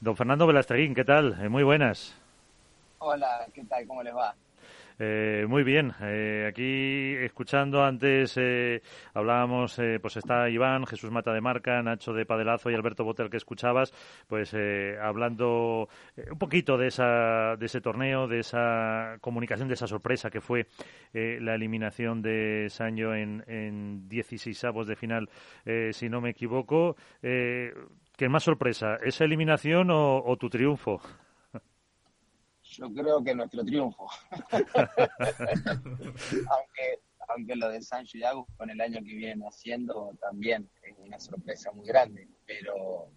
Don Fernando Velasteguín, ¿qué tal? Eh, muy buenas. Hola, ¿qué tal? ¿Cómo les va? Eh, muy bien. Eh, aquí escuchando antes eh, hablábamos, eh, pues está Iván, Jesús Mata de Marca, Nacho de Padelazo y Alberto Botel que escuchabas, pues eh, hablando un poquito de esa de ese torneo, de esa comunicación, de esa sorpresa que fue eh, la eliminación de Sancho en, en 16 avos de final, si no me equivoco. ¿Qué más sorpresa? ¿Esa eliminación o, o tu triunfo? Yo creo que nuestro triunfo. aunque, aunque lo de Sancho y Agus con el año que vienen haciendo también es una sorpresa muy grande. Pero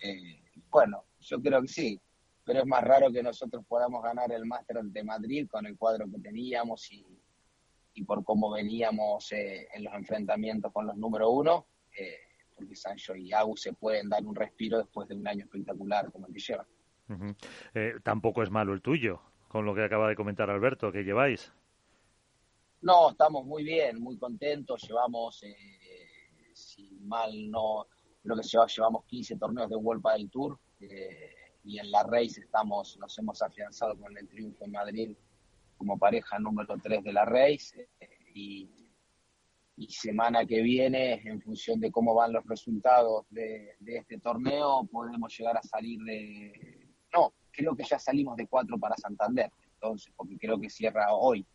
eh, bueno, yo creo que sí. Pero es más raro que nosotros podamos ganar el Máster de Madrid con el cuadro que teníamos y, y por cómo veníamos eh, en los enfrentamientos con los número uno, eh, porque Sancho y Agus se pueden dar un respiro después de un año espectacular como el que llevan. Uh -huh. eh, tampoco es malo el tuyo, con lo que acaba de comentar Alberto, que lleváis. No, estamos muy bien, muy contentos. Llevamos, eh, si mal no, creo que llevamos 15 torneos de World del Tour eh, y en la Race estamos, nos hemos afianzado con el triunfo en Madrid como pareja número 3 de la Race eh, y, y, semana que viene, en función de cómo van los resultados de, de este torneo, podemos llegar a salir de, no, creo que ya salimos de cuatro para Santander, entonces, porque creo que cierra hoy.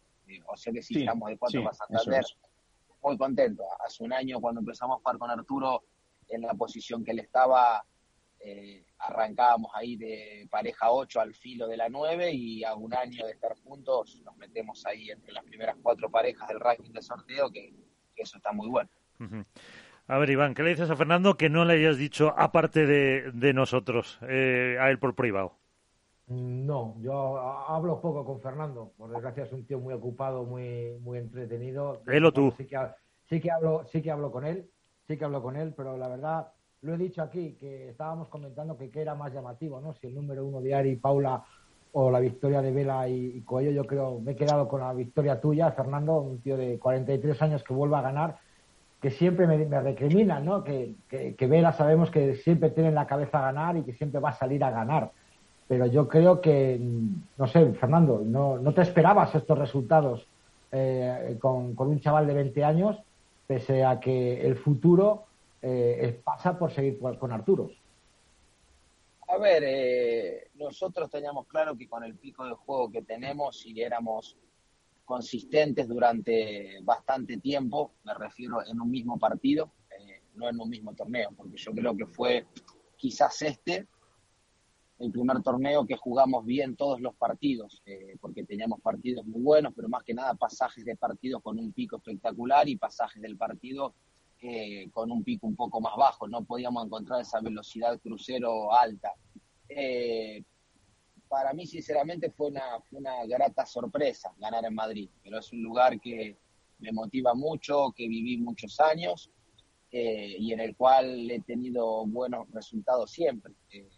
O sea que sí, sí estamos de cuatro sí, para Santander. Es. Muy contento. Hace un año cuando empezamos a jugar con Arturo en la posición que él estaba, eh, arrancábamos ahí de pareja 8 al filo de la 9 y a un año de estar juntos nos metemos ahí entre las primeras cuatro parejas del ranking de sorteo, que, que eso está muy bueno. Uh -huh. A ver, Iván, ¿qué le dices a Fernando que no le hayas dicho, aparte de, de nosotros, eh, a él por privado? No, yo hablo poco con Fernando. Por desgracia es un tío muy ocupado, muy, muy entretenido. Él o tú. Sí que, sí que hablo, sí que hablo con él, sí que hablo con él, pero la verdad lo he dicho aquí que estábamos comentando que qué era más llamativo, ¿no? Si el número uno de Ari, Paula o la victoria de Vela y, y Coello. Yo creo me he quedado con la victoria tuya, Fernando, un tío de 43 años que vuelve a ganar que siempre me, me recriminan, ¿no? Que, que, que, Vela sabemos que siempre tiene en la cabeza ganar y que siempre va a salir a ganar. Pero yo creo que, no sé, Fernando, no, no te esperabas estos resultados eh, con, con, un chaval de 20 años, pese a que el futuro eh, pasa por seguir con Arturo. A ver, eh, nosotros teníamos claro que con el pico de juego que tenemos, si éramos consistentes durante bastante tiempo, me refiero en un mismo partido, eh, no en un mismo torneo, porque yo creo que fue quizás este el primer torneo que jugamos bien todos los partidos, eh, porque teníamos partidos muy buenos, pero más que nada pasajes de partidos con un pico espectacular y pasajes del partido eh, con un pico un poco más bajo, no podíamos encontrar esa velocidad crucero alta. Eh, para mí, sinceramente, fue una, fue una grata sorpresa ganar en Madrid, pero es un lugar que me motiva mucho, que viví muchos años eh, y en el cual he tenido buenos resultados siempre. Eh,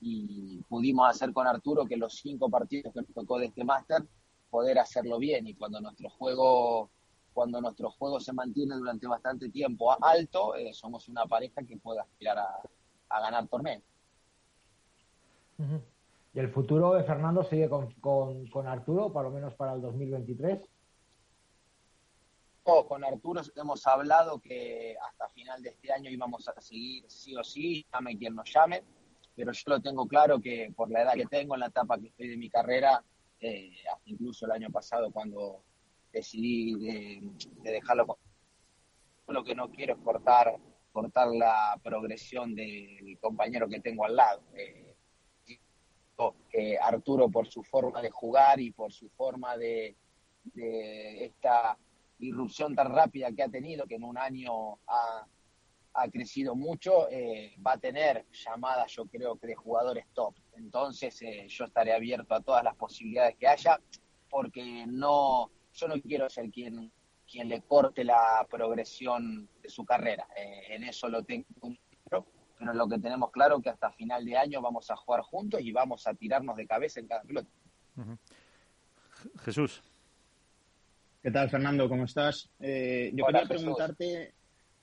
y pudimos hacer con Arturo que los cinco partidos que nos tocó de este máster, poder hacerlo bien y cuando nuestro juego cuando nuestro juego se mantiene durante bastante tiempo alto, eh, somos una pareja que puede aspirar a, a ganar torneos. Uh -huh. ¿Y el futuro de Fernando sigue con, con, con, Arturo, por lo menos para el 2023? Oh, con Arturo hemos hablado que hasta final de este año íbamos a seguir sí o sí, llame quien nos llame, pero yo lo tengo claro que por la edad que tengo, en la etapa que estoy de mi carrera, eh, hasta incluso el año pasado cuando decidí de, de dejarlo, lo que no quiero es cortar, cortar la progresión del compañero que tengo al lado. Eh, Arturo por su forma de jugar y por su forma de, de, esta irrupción tan rápida que ha tenido, que en un año ha, ha crecido mucho, eh, va a tener llamadas, yo creo que de jugadores top. Entonces eh, yo estaré abierto a todas las posibilidades que haya, porque no, yo no quiero ser quien, quien le corte la progresión de su carrera. Eh, en eso lo tengo pero lo que tenemos claro es que hasta final de año vamos a jugar juntos y vamos a tirarnos de cabeza en cada pelota. Uh -huh. Jesús. ¿Qué tal, Fernando? ¿Cómo estás? Eh, yo Hola, quería preguntarte,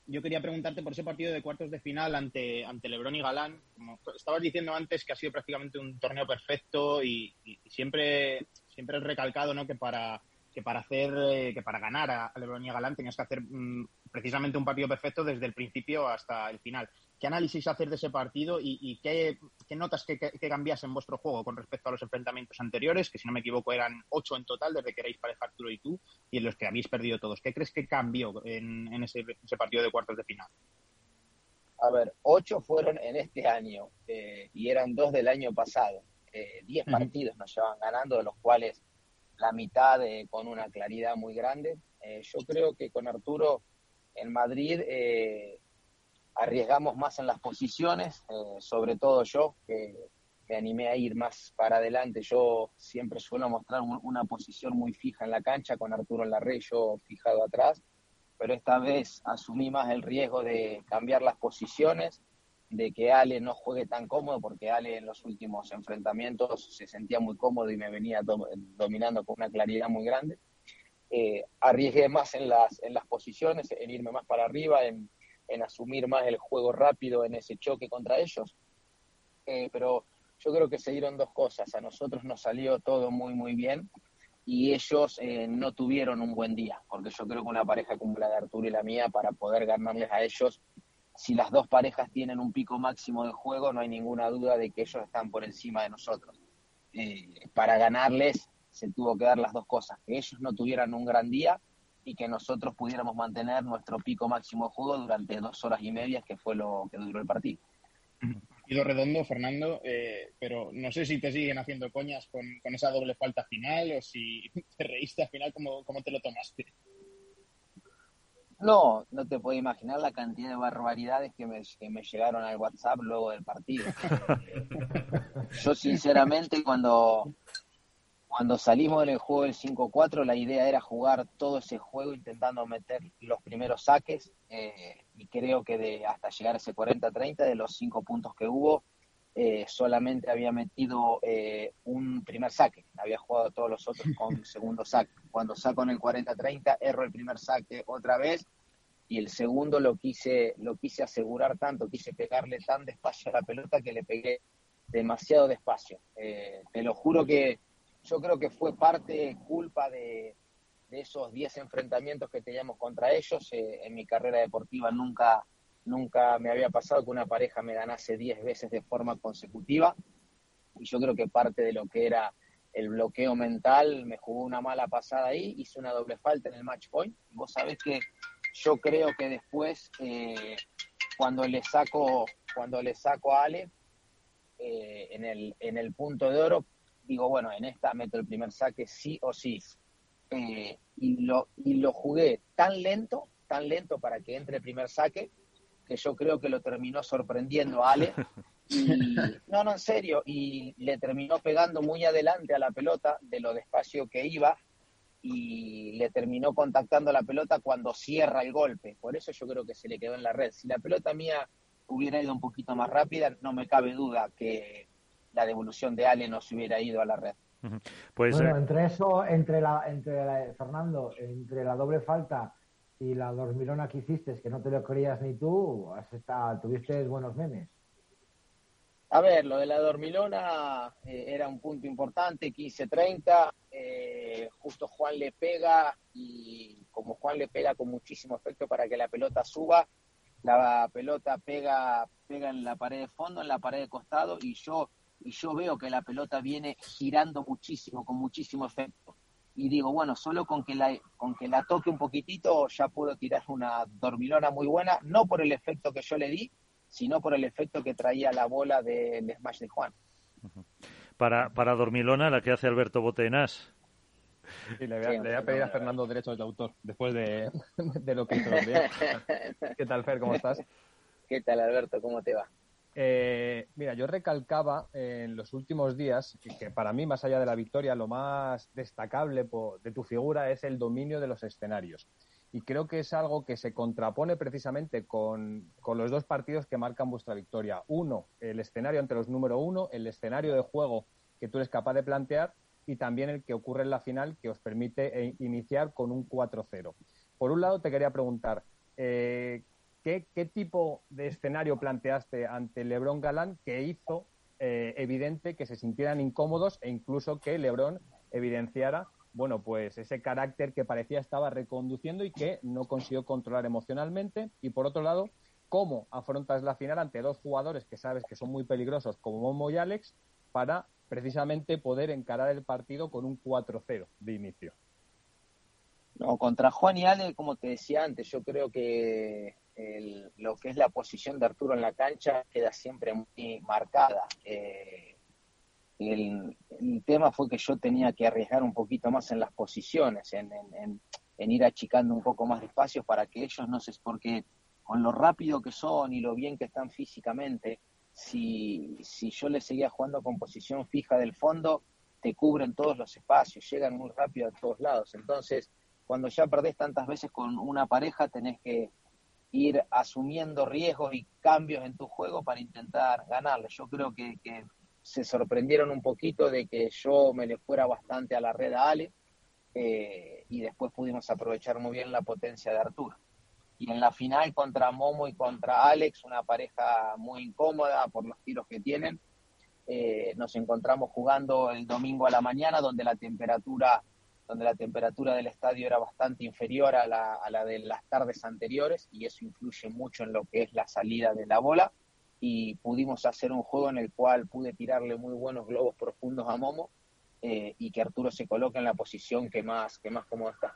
yo quería preguntarte por ese partido de cuartos de final ante, ante Lebron y Galán. Como estabas diciendo antes que ha sido prácticamente un torneo perfecto y, siempre, siempre he recalcado ¿no? que para que para hacer eh, que para ganar a Lebron y a Galán tenías que hacer mm, precisamente un partido perfecto desde el principio hasta el final. ¿Qué análisis hacer de ese partido y, qué, notas que, que, cambias en vuestro juego con respecto a los enfrentamientos anteriores, que si no me equivoco eran ocho en total desde que erais pareja Arturo y tú, y en los que habéis perdido todos? ¿Qué crees que cambió en, ese, partido de cuartos de final? A ver, ocho fueron en este año eh, y eran dos del año pasado. Eh, diez partidos nos llevan ganando, de los cuales la mitad eh, con una claridad muy grande. Eh, yo creo que con Arturo en Madrid eh, arriesgamos más en las posiciones, sobre todo yo, que me animé a ir más para adelante. Yo siempre suelo mostrar una posición muy fija en la cancha, con Arturo en la red, yo fijado atrás, pero esta vez asumí más el riesgo de cambiar las posiciones de que Ale no juegue tan cómodo, porque Ale en los últimos enfrentamientos se sentía muy cómodo y me venía dominando con una claridad muy grande. Eh, arriesgué más en las, en las posiciones, en irme más para arriba, en, asumir más el juego rápido en ese choque contra ellos. Eh, pero yo creo que se dieron dos cosas. A nosotros nos salió todo muy, muy bien y ellos eh, no tuvieron un buen día, porque yo creo que una pareja como la de Arturo y la mía, para poder ganarles a ellos, si las dos parejas tienen un pico máximo de juego, no hay ninguna duda de que ellos están por encima de nosotros. Eh, para ganarles se tuvo que dar las dos cosas, que ellos no tuvieran un gran día y que nosotros pudiéramos mantener nuestro pico máximo de juego durante dos horas y media, que fue lo que duró el partido. Redondo, Fernando, eh, pero no sé si te siguen haciendo coñas con, esa doble falta final o si te reíste al final, ¿cómo, cómo te lo tomaste? No, no te puedo imaginar la cantidad de barbaridades que me, que me llegaron al WhatsApp luego del partido. Yo sinceramente cuando, cuando salimos del juego del 5-4 la idea era jugar todo ese juego intentando meter los primeros saques eh, y creo que de hasta llegar a ese 40-30 de los cinco puntos que hubo eh, solamente había metido eh, un primer saque, había jugado todos los otros con segundo saque. Cuando saco en el 40-30, erro el primer saque otra vez y el segundo lo quise, lo quise asegurar tanto, quise pegarle tan despacio a la pelota que le pegué demasiado despacio. Eh, te lo juro que yo creo que fue parte, culpa de, de esos 10 enfrentamientos que teníamos contra ellos. en mi carrera deportiva nunca Nunca me había pasado que una pareja me ganase 10 veces de forma consecutiva. Y yo creo que parte de lo que era el bloqueo mental me jugó una mala pasada ahí, hice una doble falta en el match point. Vos sabés que yo creo que después, eh, cuando le saco, cuando le saco a Ale eh, en, el, en el punto de oro, digo, bueno, en esta meto el primer saque sí o sí. Eh, y, lo, y lo jugué tan lento, tan lento para que entre el primer saque, que yo creo que lo terminó sorprendiendo a Ale. no, no, en serio, y le terminó pegando muy adelante a la pelota de lo despacio que iba y le terminó contactando la pelota cuando cierra el golpe. Por eso yo creo que se le quedó en la red. Si la pelota mía hubiera ido un poquito más rápida, no me cabe duda que la devolución de Ale no se hubiera ido a la red. Pues, bueno, eh, entre eso, entre la, entre la, Fernando, entre la doble falta y la dormilona que hiciste, que no te lo creías ni tú, has estado, tuviste buenos memes. A ver, lo de la dormilona eh, era un punto importante, 15-30, eh, justo Juan le pega y como Juan le pega con muchísimo efecto para que la pelota suba, la pelota pega, pega en la pared de fondo, en la pared de costado y yo, y yo veo que la pelota viene girando muchísimo, con muchísimo efecto y digo, bueno, solo con que la, con que la toque un poquitito ya puedo tirar una dormilona muy buena, no por el efecto que yo le di, sino por el efecto que traía la bola del smash de Juan. Para, para dormilona, la que hace Alberto Botenas. Sí, le voy, a, pedir a Fernando derechos de autor después de, de lo que hizo ¿Qué tal, Fer? ¿Cómo estás? ¿Qué tal, Alberto? ¿Cómo te va? Eh, mira, yo recalcaba en los últimos días que para mí, más allá de la victoria, lo más destacable de tu figura es el dominio de los escenarios. Y creo que es algo que se contrapone precisamente con, los dos partidos que marcan vuestra victoria. Uno, el escenario ante los número uno, el escenario de juego que tú eres capaz de plantear y también el que ocurre en la final que os permite eh, iniciar con un 4-0. Por un lado, te quería preguntar, eh, ¿qué, tipo de escenario planteaste ante Lebron Galán que hizo eh, evidente que se sintieran incómodos e incluso que Lebron evidenciara bueno, pues ese carácter que parecía estaba reconduciendo y que no consiguió controlar emocionalmente. Y por otro lado, ¿cómo afrontas la final ante dos jugadores que sabes que son muy peligrosos como Momo y Alex para precisamente poder encarar el partido con un 4-0 de inicio? No, contra Juan y Ale, como te decía antes, yo creo que lo que es la posición de Arturo en la cancha queda siempre muy marcada. Eh, el, tema fue que yo tenía que arriesgar un poquito más en las posiciones, en, ir achicando un poco más de espacio para que ellos no se... porque con lo rápido que son y lo bien que están físicamente, si, si yo les seguía jugando con posición fija del fondo, te cubren todos los espacios, llegan muy rápido a todos lados. Entonces, cuando ya perdés tantas veces con una pareja, tenés que ir asumiendo riesgos y cambios en tu juego para intentar ganarle. Yo creo que, se sorprendieron un poquito de que yo me le fuera bastante a la red a Ale eh, y después pudimos aprovechar muy bien la potencia de Arturo. Y en la final contra Momo y contra Alex, una pareja muy incómoda por los tiros que tienen, eh, nos encontramos jugando el domingo a la mañana donde la temperatura donde la temperatura del estadio era bastante inferior a la, a la de las tardes anteriores y eso influye mucho en lo que es la salida de la bola y pudimos hacer un juego en el cual pude tirarle muy buenos globos profundos a Momo eh, y que Arturo se coloque en la posición que más, que más cómodo está.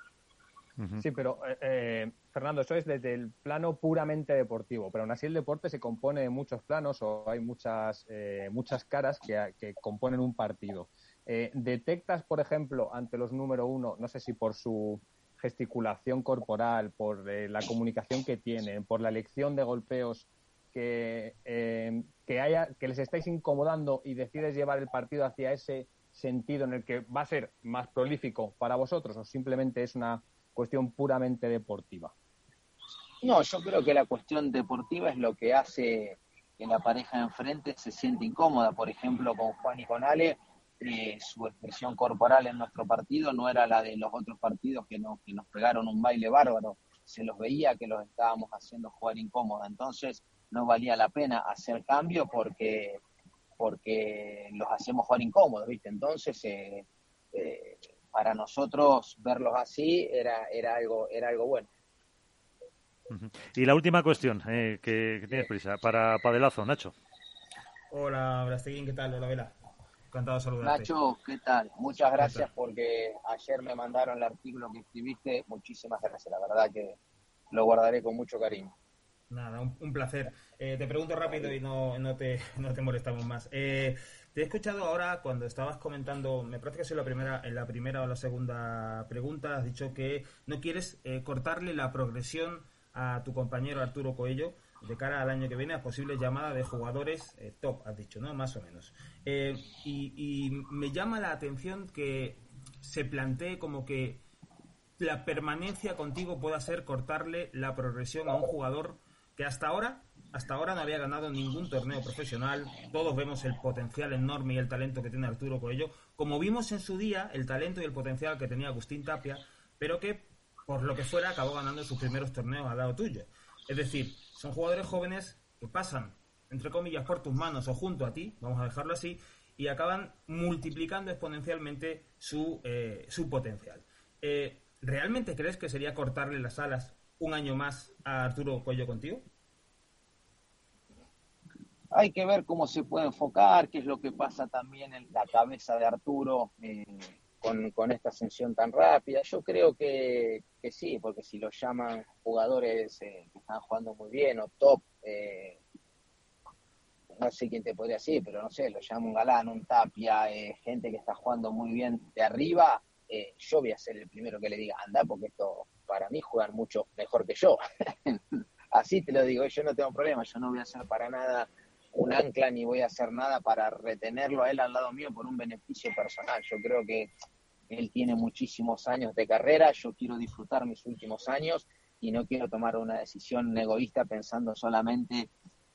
Sí, pero eh, eh, Fernando, eso es desde el plano puramente deportivo, pero aún así el deporte se compone de muchos planos o hay muchas, muchas caras que, que componen un partido. Eh, ¿Detectas, por ejemplo, ante los número uno, no sé si por su gesticulación corporal, por eh, la comunicación que tienen, por la elección de golpeos que, eh, que, haya, que les estáis incomodando y decides llevar el partido hacia ese sentido en el que va a ser más prolífico para vosotros o simplemente es una cuestión puramente deportiva? No, yo creo que la cuestión deportiva es lo que hace que la pareja enfrente se siente incómoda. Por ejemplo, con Juan y con Ale, eh, su expresión corporal en nuestro partido no era la de los otros partidos que nos, que nos pegaron un baile bárbaro. Se los veía que los estábamos haciendo jugar incómoda. Entonces no valía la pena hacer cambio porque, porque los hacemos jugar incómodos, ¿viste? Entonces, eh, eh, para nosotros verlos así era, era, algo, era algo bueno. Y la última cuestión, que, que, tienes prisa, para Padelazo, Nacho. Hola, Brasteguín, ¿qué tal? Hola, Vela. Encantado de saludarte. Nacho, ¿qué tal? Muchas gracias porque ayer me mandaron el artículo que escribiste. Muchísimas gracias, la verdad que lo guardaré con mucho cariño. Nada, un, placer. Eh, te pregunto rápido y no, no, te, no te molestamos más. Eh, te he escuchado ahora cuando estabas comentando, me parece que es la primera, en la primera o la segunda pregunta, has dicho que no quieres eh, cortarle la progresión a tu compañero Arturo Coello de cara al año que viene a posibles llamadas de jugadores eh, top, has dicho, ¿no? Más o menos. Eh, y, me llama la atención que se plantee como que la permanencia contigo pueda ser cortarle la progresión a un jugador que hasta ahora hasta ahora no había ganado ningún torneo profesional. Todos vemos el potencial enorme y el talento que tiene Arturo Coello, como vimos en su día el talento y el potencial que tenía Agustín Tapia, pero que por lo que fuera acabó ganando sus primeros torneos al lado tuyo. Es decir, son jugadores jóvenes que pasan, entre comillas, por tus manos o junto a ti, vamos a dejarlo así, y acaban multiplicando exponencialmente su, eh, su potencial. Eh, ¿Realmente crees que sería cortarle las alas un año más a Arturo Cuello contigo? Hay que ver cómo se puede enfocar, qué es lo que pasa también en la cabeza de Arturo. Eh, con, esta ascensión tan rápida. Yo creo que, sí, porque si lo llaman jugadores eh, que están jugando muy bien o top, eh, no sé quién te podría decir, pero no sé, lo llama un galán, un tapia, eh, gente que está jugando muy bien de arriba, yo voy a ser el primero que le diga, anda, porque esto para mí juegan mucho mejor que yo. Así te lo digo, yo no tengo problema, yo no voy a hacer para nada un ancla ni voy a hacer nada para retenerlo a él al lado mío por un beneficio personal. Yo creo que él tiene muchísimos años de carrera, yo quiero disfrutar mis últimos años y no quiero tomar una decisión egoísta pensando solamente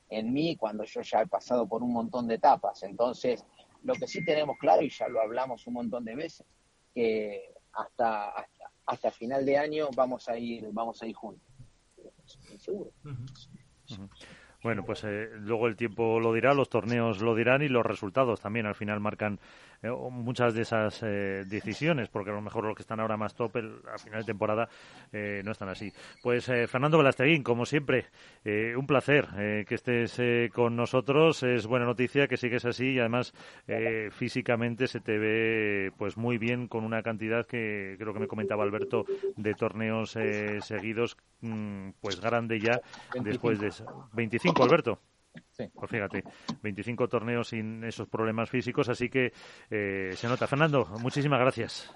en mí cuando yo ya he pasado por un montón de etapas. Entonces, lo que sí tenemos claro, y ya lo hablamos un montón de veces, que hasta, hasta, hasta final de año vamos a ir, vamos a ir juntos. seguro. Bueno, pues eh, luego el tiempo lo dirá, los torneos lo dirán y los resultados también al final marcan eh, muchas de esas eh, decisiones, porque a lo mejor los que están ahora más top a final de temporada no están así. Pues Fernando Velasteguín, como siempre, un placer que estés con nosotros. Es buena noticia que sigues así y además físicamente se te ve pues muy bien con una cantidad que creo que me comentaba Alberto de torneos seguidos, mm, pues grande ya después de 25 Alberto. Sí. Pues fíjate, 25 torneos sin esos problemas físicos, así que eh, se nota. Fernando, muchísimas gracias.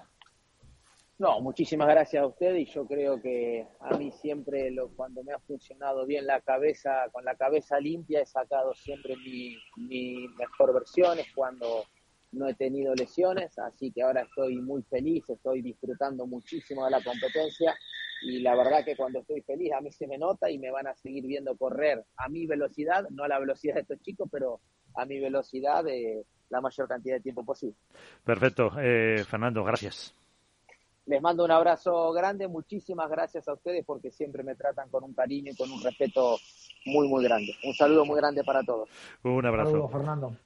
No, muchísimas gracias a usted y yo creo que a mí siempre lo, cuando me ha funcionado bien la cabeza, con la cabeza limpia he sacado siempre mi, mi mejor versión, es cuando no he tenido lesiones, así que ahora estoy muy feliz, estoy disfrutando muchísimo de la competencia y la verdad que cuando estoy feliz a mí se me nota y me van a seguir viendo correr a mi velocidad, no a la velocidad de estos chicos, pero a mi velocidad de la mayor cantidad de tiempo posible. Perfecto. Eh, Fernando, gracias. Les mando un abrazo grande, muchísimas gracias a ustedes porque siempre me tratan con un cariño y con un respeto muy, muy grande. Un saludo muy grande para todos. Un abrazo. Fernando.